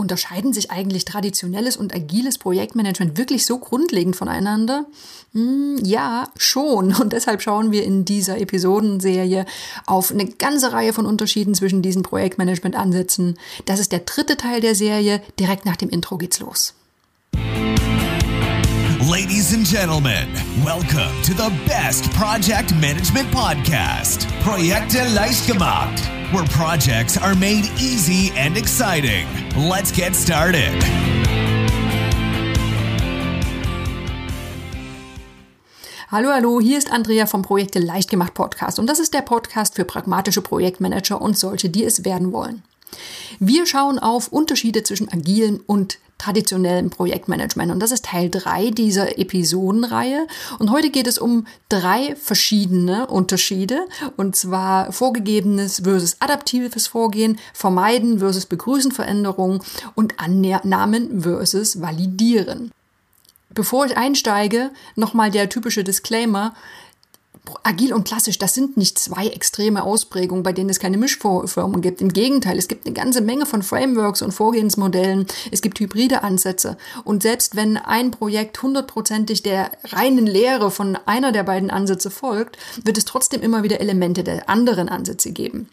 Unterscheiden sich eigentlich traditionelles und agiles Projektmanagement wirklich so grundlegend voneinander? Hm, ja, schon. Und deshalb schauen wir in dieser Episodenserie auf eine ganze Reihe von Unterschieden zwischen diesen Projektmanagement-Ansätzen. Das ist der dritte Teil der Serie. Direkt nach dem Intro geht's los. Ladies and gentlemen, welcome to the best project management podcast, Projekte leicht gemacht, where projects are made easy and exciting. Let's get started. Hallo, hallo, hier ist Andrea vom Projekte leicht gemacht Podcast und das ist der Podcast für pragmatische Projektmanager und solche, die es werden wollen. Wir schauen auf Unterschiede zwischen agilen und traditionellem Projektmanagement. Und das ist Teil 3 dieser Episodenreihe. Und heute geht es um drei verschiedene Unterschiede. Und zwar vorgegebenes versus adaptives Vorgehen, vermeiden versus begrüßen Veränderungen und Annahmen versus validieren. Bevor ich einsteige, nochmal der typische Disclaimer. Agil und klassisch, das sind nicht zwei extreme Ausprägungen, bei denen es keine Mischformen gibt. Im Gegenteil, es gibt eine ganze Menge von Frameworks und Vorgehensmodellen. Es gibt hybride Ansätze. Und selbst wenn ein Projekt hundertprozentig der reinen Lehre von einer der beiden Ansätze folgt, wird es trotzdem immer wieder Elemente der anderen Ansätze geben.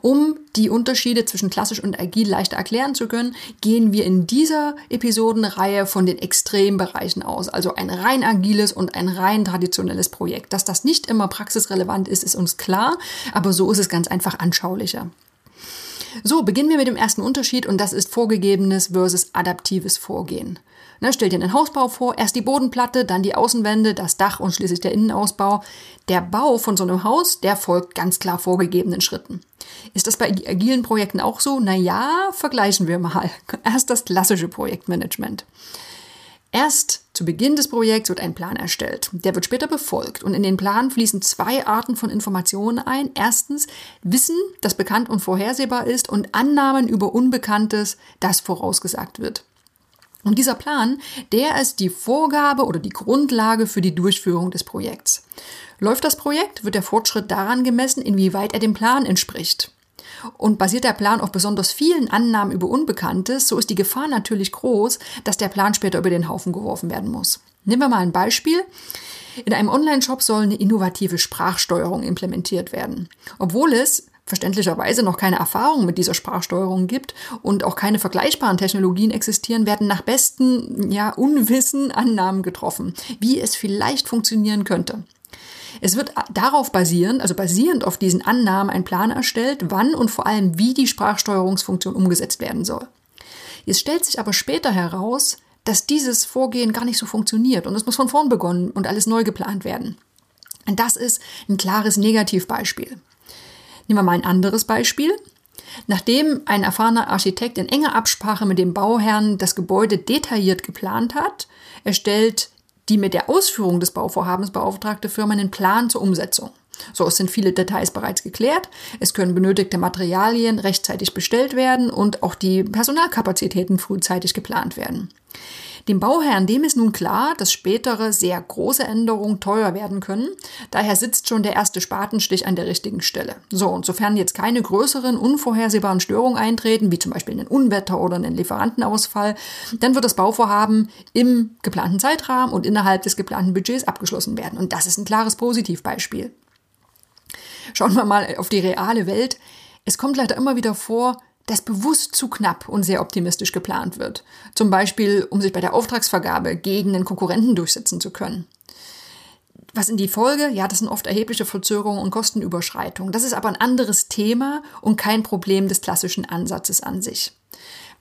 Um die Unterschiede zwischen klassisch und agil leichter erklären zu können, gehen wir in dieser Episodenreihe von den Extrembereichen aus, also ein rein agiles und ein rein traditionelles Projekt. Dass das nicht immer praxisrelevant ist, ist uns klar, aber so ist es ganz einfach anschaulicher. So, beginnen wir mit dem ersten Unterschied und das ist vorgegebenes versus adaptives Vorgehen. Ne, stell dir einen Hausbau vor, erst die Bodenplatte, dann die Außenwände, das Dach und schließlich der Innenausbau. Der Bau von so einem Haus, der folgt ganz klar vorgegebenen Schritten. Ist das bei agilen Projekten auch so? Naja, vergleichen wir mal. Erst das klassische Projektmanagement. Erst zu Beginn des Projekts wird ein Plan erstellt. Der wird später befolgt und in den Plan fließen zwei Arten von Informationen ein. Erstens Wissen, das bekannt und vorhersehbar ist und Annahmen über Unbekanntes, das vorausgesagt wird. Und dieser Plan, der ist die Vorgabe oder die Grundlage für die Durchführung des Projekts. Läuft das Projekt, wird der Fortschritt daran gemessen, inwieweit er dem Plan entspricht. Und basiert der Plan auf besonders vielen Annahmen über Unbekanntes, so ist die Gefahr natürlich groß, dass der Plan später über den Haufen geworfen werden muss. Nehmen wir mal ein Beispiel. In einem Online-Shop soll eine innovative Sprachsteuerung implementiert werden. Obwohl es verständlicherweise noch keine Erfahrung mit dieser Sprachsteuerung gibt und auch keine vergleichbaren Technologien existieren, werden nach besten, ja, Unwissen Annahmen getroffen, wie es vielleicht funktionieren könnte. Es wird darauf basierend, also basierend auf diesen Annahmen, ein Plan erstellt, wann und vor allem wie die Sprachsteuerungsfunktion umgesetzt werden soll. Es stellt sich aber später heraus, dass dieses Vorgehen gar nicht so funktioniert und es muss von vorn begonnen und alles neu geplant werden. Und das ist ein klares Negativbeispiel. Nehmen wir mal ein anderes Beispiel. Nachdem ein erfahrener Architekt in enger Absprache mit dem Bauherrn das Gebäude detailliert geplant hat, erstellt die mit der Ausführung des Bauvorhabens beauftragte Firma einen Plan zur Umsetzung. So, es sind viele Details bereits geklärt. Es können benötigte Materialien rechtzeitig bestellt werden und auch die Personalkapazitäten frühzeitig geplant werden. Dem Bauherrn, dem ist nun klar, dass spätere sehr große Änderungen teuer werden können. Daher sitzt schon der erste Spatenstich an der richtigen Stelle. So, und sofern jetzt keine größeren, unvorhersehbaren Störungen eintreten, wie zum Beispiel ein Unwetter oder einen Lieferantenausfall, dann wird das Bauvorhaben im geplanten Zeitrahmen und innerhalb des geplanten Budgets abgeschlossen werden. Und das ist ein klares Positivbeispiel. Schauen wir mal auf die reale Welt. Es kommt leider immer wieder vor, dass bewusst zu knapp und sehr optimistisch geplant wird. Zum Beispiel, um sich bei der Auftragsvergabe gegen den Konkurrenten durchsetzen zu können. Was in die Folge? Ja, das sind oft erhebliche Verzögerungen und Kostenüberschreitungen. Das ist aber ein anderes Thema und kein Problem des klassischen Ansatzes an sich.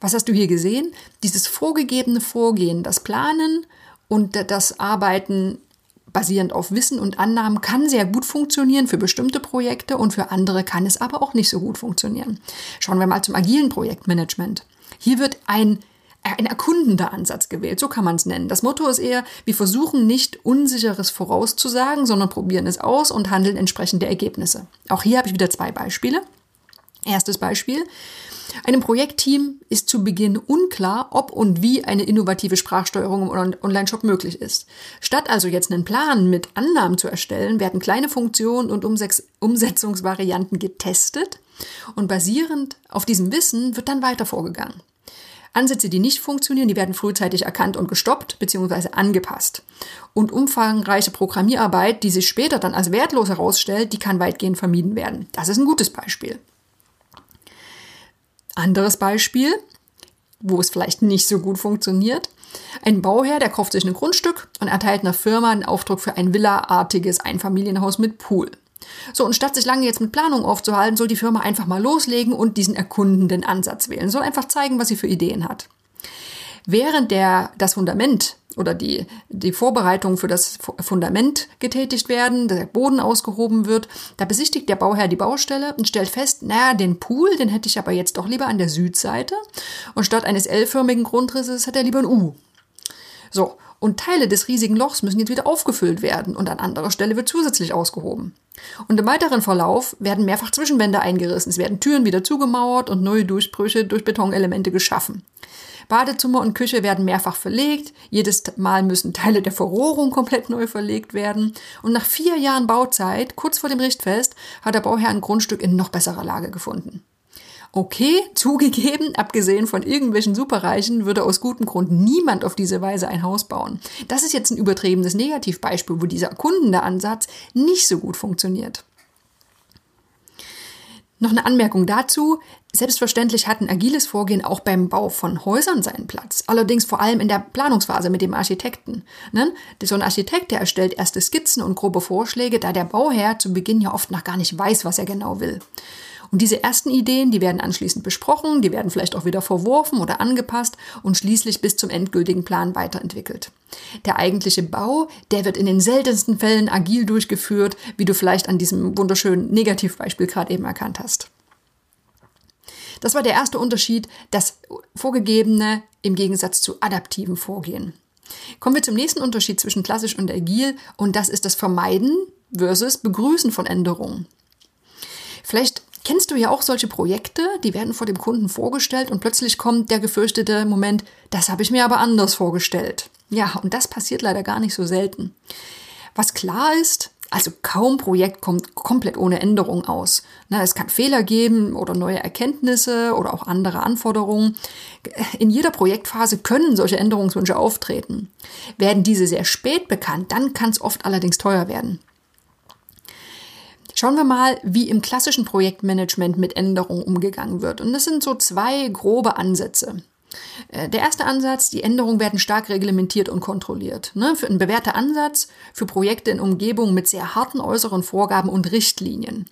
Was hast du hier gesehen? Dieses vorgegebene Vorgehen, das Planen und das Arbeiten basierend auf Wissen und Annahmen kann sehr gut funktionieren für bestimmte Projekte und für andere kann es aber auch nicht so gut funktionieren. Schauen wir mal zum agilen Projektmanagement. Hier wird ein ein erkundender Ansatz gewählt, so kann man es nennen. Das Motto ist eher, wir versuchen nicht Unsicheres vorauszusagen, sondern probieren es aus und handeln entsprechend der Ergebnisse. Auch hier habe ich wieder zwei Beispiele. Erstes Beispiel. Einem Projektteam ist zu Beginn unklar, ob und wie eine innovative Sprachsteuerung im Online-Shop möglich ist. Statt also jetzt einen Plan mit Annahmen zu erstellen, werden kleine Funktionen und Umsetzungsvarianten getestet und basierend auf diesem Wissen wird dann weiter vorgegangen. Ansätze, die nicht funktionieren, die werden frühzeitig erkannt und gestoppt bzw. angepasst. Und umfangreiche Programmierarbeit, die sich später dann als wertlos herausstellt, die kann weitgehend vermieden werden. Das ist ein gutes Beispiel. Anderes Beispiel, wo es vielleicht nicht so gut funktioniert. Ein Bauherr, der kauft sich ein Grundstück und erteilt einer Firma einen Auftrag für ein villaartiges Einfamilienhaus mit Pool. So, und statt sich lange jetzt mit Planung aufzuhalten, soll die Firma einfach mal loslegen und diesen erkundenden Ansatz wählen. Soll einfach zeigen, was sie für Ideen hat. Während der, das Fundament oder die, die Vorbereitung für das Fundament getätigt werden, der Boden ausgehoben wird, da besichtigt der Bauherr die Baustelle und stellt fest, naja, den Pool, den hätte ich aber jetzt doch lieber an der Südseite und statt eines L-förmigen Grundrisses hat er lieber ein U. So, und Teile des riesigen Lochs müssen jetzt wieder aufgefüllt werden und an anderer Stelle wird zusätzlich ausgehoben. Und im weiteren Verlauf werden mehrfach Zwischenwände eingerissen, es werden Türen wieder zugemauert und neue Durchbrüche durch Betonelemente geschaffen. Badezimmer und Küche werden mehrfach verlegt, jedes Mal müssen Teile der Verrohrung komplett neu verlegt werden und nach vier Jahren Bauzeit, kurz vor dem Richtfest, hat der Bauherr ein Grundstück in noch besserer Lage gefunden. Okay, zugegeben, abgesehen von irgendwelchen Superreichen, würde aus gutem Grund niemand auf diese Weise ein Haus bauen. Das ist jetzt ein übertriebenes Negativbeispiel, wo dieser erkundende Ansatz nicht so gut funktioniert. Noch eine Anmerkung dazu. Selbstverständlich hat ein agiles Vorgehen auch beim Bau von Häusern seinen Platz. Allerdings vor allem in der Planungsphase mit dem Architekten. Ne? So ein Architekt, der erstellt erste Skizzen und grobe Vorschläge, da der Bauherr zu Beginn ja oft noch gar nicht weiß, was er genau will. Und diese ersten Ideen, die werden anschließend besprochen, die werden vielleicht auch wieder verworfen oder angepasst und schließlich bis zum endgültigen Plan weiterentwickelt. Der eigentliche Bau, der wird in den seltensten Fällen agil durchgeführt, wie du vielleicht an diesem wunderschönen Negativbeispiel gerade eben erkannt hast. Das war der erste Unterschied, das vorgegebene im Gegensatz zu adaptiven Vorgehen. Kommen wir zum nächsten Unterschied zwischen klassisch und agil und das ist das Vermeiden versus Begrüßen von Änderungen. Vielleicht Kennst du ja auch solche Projekte, die werden vor dem Kunden vorgestellt und plötzlich kommt der gefürchtete Moment, das habe ich mir aber anders vorgestellt. Ja, und das passiert leider gar nicht so selten. Was klar ist, also kaum Projekt kommt komplett ohne Änderung aus. es kann Fehler geben oder neue Erkenntnisse oder auch andere Anforderungen. In jeder Projektphase können solche Änderungswünsche auftreten. Werden diese sehr spät bekannt, dann kann es oft allerdings teuer werden. Schauen wir mal, wie im klassischen Projektmanagement mit Änderungen umgegangen wird. Und das sind so zwei grobe Ansätze. Äh, der erste Ansatz, die Änderungen werden stark reglementiert und kontrolliert. Ne? Für ein bewährter Ansatz für Projekte in Umgebungen mit sehr harten äußeren Vorgaben und Richtlinien.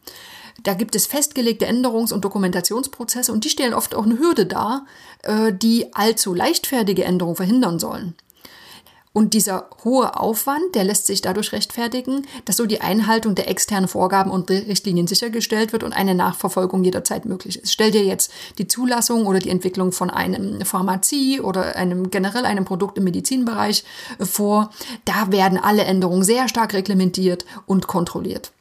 Da gibt es festgelegte Änderungs- und Dokumentationsprozesse und die stellen oft auch eine Hürde dar, äh, die allzu leichtfertige Änderungen verhindern sollen. Und dieser hohe Aufwand, der lässt sich dadurch rechtfertigen, dass so die Einhaltung der externen Vorgaben und Richtlinien sichergestellt wird und eine Nachverfolgung jederzeit möglich ist. Stell dir jetzt die Zulassung oder die Entwicklung von einem Pharmazie oder einem generell einem Produkt im Medizinbereich vor. Da werden alle Änderungen sehr stark reglementiert und kontrolliert.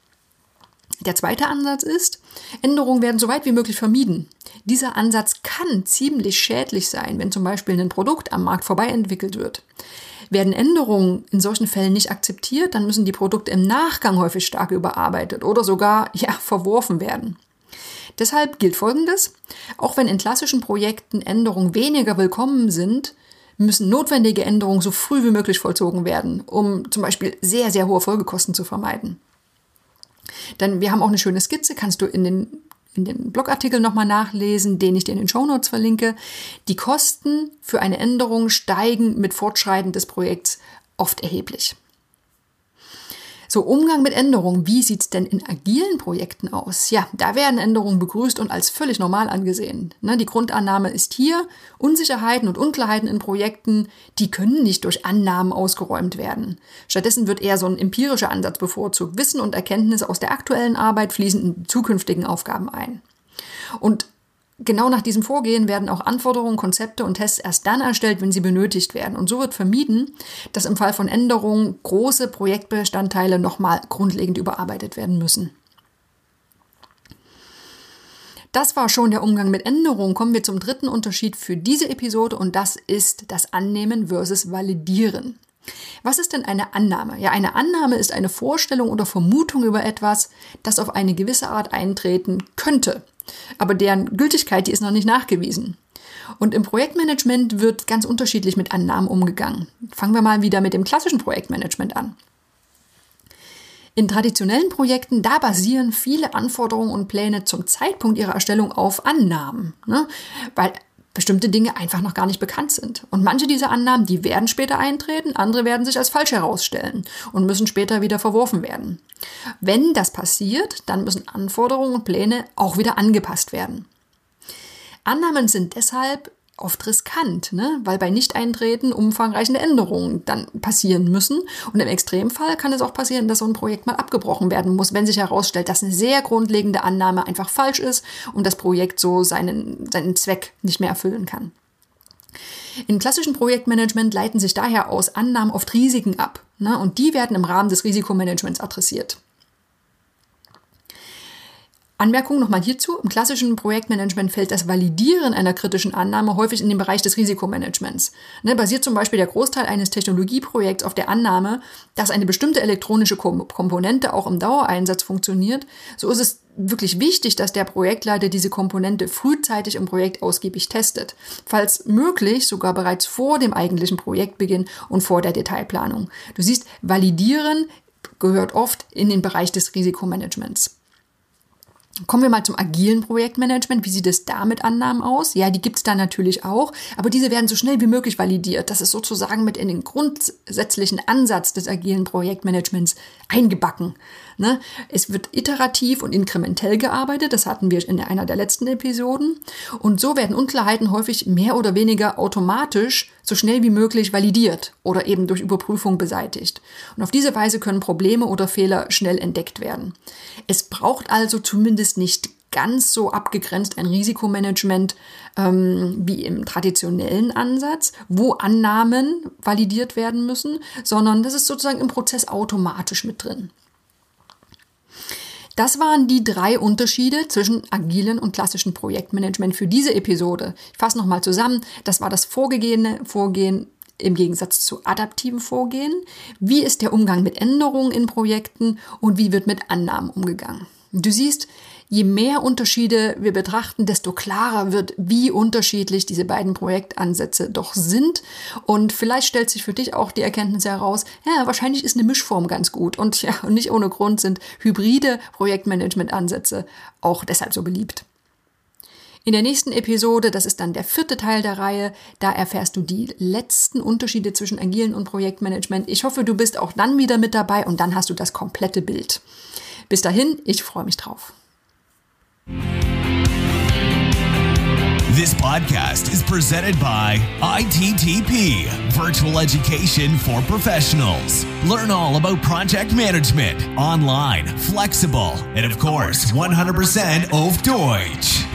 Der zweite Ansatz ist, Änderungen werden so weit wie möglich vermieden. Dieser Ansatz kann ziemlich schädlich sein, wenn zum Beispiel ein Produkt am Markt vorbei entwickelt wird. Werden Änderungen in solchen Fällen nicht akzeptiert, dann müssen die Produkte im Nachgang häufig stark überarbeitet oder sogar ja, verworfen werden. Deshalb gilt Folgendes. Auch wenn in klassischen Projekten Änderungen weniger willkommen sind, müssen notwendige Änderungen so früh wie möglich vollzogen werden, um zum Beispiel sehr, sehr hohe Folgekosten zu vermeiden. Denn wir haben auch eine schöne Skizze, kannst du in den in den Blogartikel nochmal nachlesen, den ich dir in den Shownotes verlinke. Die Kosten für eine Änderung steigen mit Fortschreiten des Projekts oft erheblich. So, Umgang mit Änderungen. Wie sieht's denn in agilen Projekten aus? Ja, da werden Änderungen begrüßt und als völlig normal angesehen. Ne, die Grundannahme ist hier, Unsicherheiten und Unklarheiten in Projekten, die können nicht durch Annahmen ausgeräumt werden. Stattdessen wird eher so ein empirischer Ansatz bevorzugt. Wissen und Erkenntnisse aus der aktuellen Arbeit fließen in zukünftigen Aufgaben ein. Und Genau nach diesem Vorgehen werden auch Anforderungen, Konzepte und Tests erst dann erstellt, wenn sie benötigt werden. Und so wird vermieden, dass im Fall von Änderungen große Projektbestandteile nochmal grundlegend überarbeitet werden müssen. Das war schon der Umgang mit Änderungen. Kommen wir zum dritten Unterschied für diese Episode und das ist das Annehmen versus Validieren. Was ist denn eine Annahme? Ja, eine Annahme ist eine Vorstellung oder Vermutung über etwas, das auf eine gewisse Art eintreten könnte aber deren Gültigkeit, die ist noch nicht nachgewiesen. Und im Projektmanagement wird ganz unterschiedlich mit Annahmen umgegangen. Fangen wir mal wieder mit dem klassischen Projektmanagement an. In traditionellen Projekten, da basieren viele Anforderungen und Pläne zum Zeitpunkt ihrer Erstellung auf Annahmen, ne? weil bestimmte Dinge einfach noch gar nicht bekannt sind. Und manche dieser Annahmen, die werden später eintreten, andere werden sich als falsch herausstellen und müssen später wieder verworfen werden. Wenn das passiert, dann müssen Anforderungen und Pläne auch wieder angepasst werden. Annahmen sind deshalb oft riskant, ne? weil bei Nicht-Eintreten umfangreiche Änderungen dann passieren müssen. Und im Extremfall kann es auch passieren, dass so ein Projekt mal abgebrochen werden muss, wenn sich herausstellt, dass eine sehr grundlegende Annahme einfach falsch ist und das Projekt so seinen, seinen Zweck nicht mehr erfüllen kann. Im klassischen Projektmanagement leiten sich daher aus Annahmen oft Risiken ab. Ne? Und die werden im Rahmen des Risikomanagements adressiert. Anmerkung nochmal hierzu. Im klassischen Projektmanagement fällt das Validieren einer kritischen Annahme häufig in den Bereich des Risikomanagements. Ne, basiert zum Beispiel der Großteil eines Technologieprojekts auf der Annahme, dass eine bestimmte elektronische Komponente auch im Dauereinsatz funktioniert, so ist es wirklich wichtig, dass der Projektleiter diese Komponente frühzeitig im Projekt ausgiebig testet. Falls möglich, sogar bereits vor dem eigentlichen Projektbeginn und vor der Detailplanung. Du siehst, Validieren gehört oft in den Bereich des Risikomanagements. Kommen wir mal zum agilen Projektmanagement. Wie sieht es da mit Annahmen aus? Ja, die gibt es da natürlich auch, aber diese werden so schnell wie möglich validiert. Das ist sozusagen mit in den grundsätzlichen Ansatz des agilen Projektmanagements eingebacken. Ne? Es wird iterativ und inkrementell gearbeitet, das hatten wir in einer der letzten Episoden. Und so werden Unklarheiten häufig mehr oder weniger automatisch so schnell wie möglich validiert oder eben durch Überprüfung beseitigt. Und auf diese Weise können Probleme oder Fehler schnell entdeckt werden. Es braucht also zumindest nicht ganz so abgegrenzt ein Risikomanagement ähm, wie im traditionellen Ansatz, wo Annahmen validiert werden müssen, sondern das ist sozusagen im Prozess automatisch mit drin. Das waren die drei Unterschiede zwischen agilen und klassischen Projektmanagement für diese Episode. Ich fasse nochmal zusammen. Das war das vorgegebene Vorgehen im Gegensatz zu adaptiven Vorgehen. Wie ist der Umgang mit Änderungen in Projekten und wie wird mit Annahmen umgegangen? Du siehst, je mehr Unterschiede wir betrachten, desto klarer wird, wie unterschiedlich diese beiden Projektansätze doch sind. Und vielleicht stellt sich für dich auch die Erkenntnis heraus, ja, wahrscheinlich ist eine Mischform ganz gut. Und ja, nicht ohne Grund sind hybride Projektmanagement-Ansätze auch deshalb so beliebt. In der nächsten Episode, das ist dann der vierte Teil der Reihe, da erfährst du die letzten Unterschiede zwischen agilen und Projektmanagement. Ich hoffe, du bist auch dann wieder mit dabei und dann hast du das komplette Bild. Bis dahin, ich freue mich drauf. This podcast is presented by ITTP, Virtual Education for Professionals. Learn all about project management, online, flexible, and of course, 100% auf Deutsch.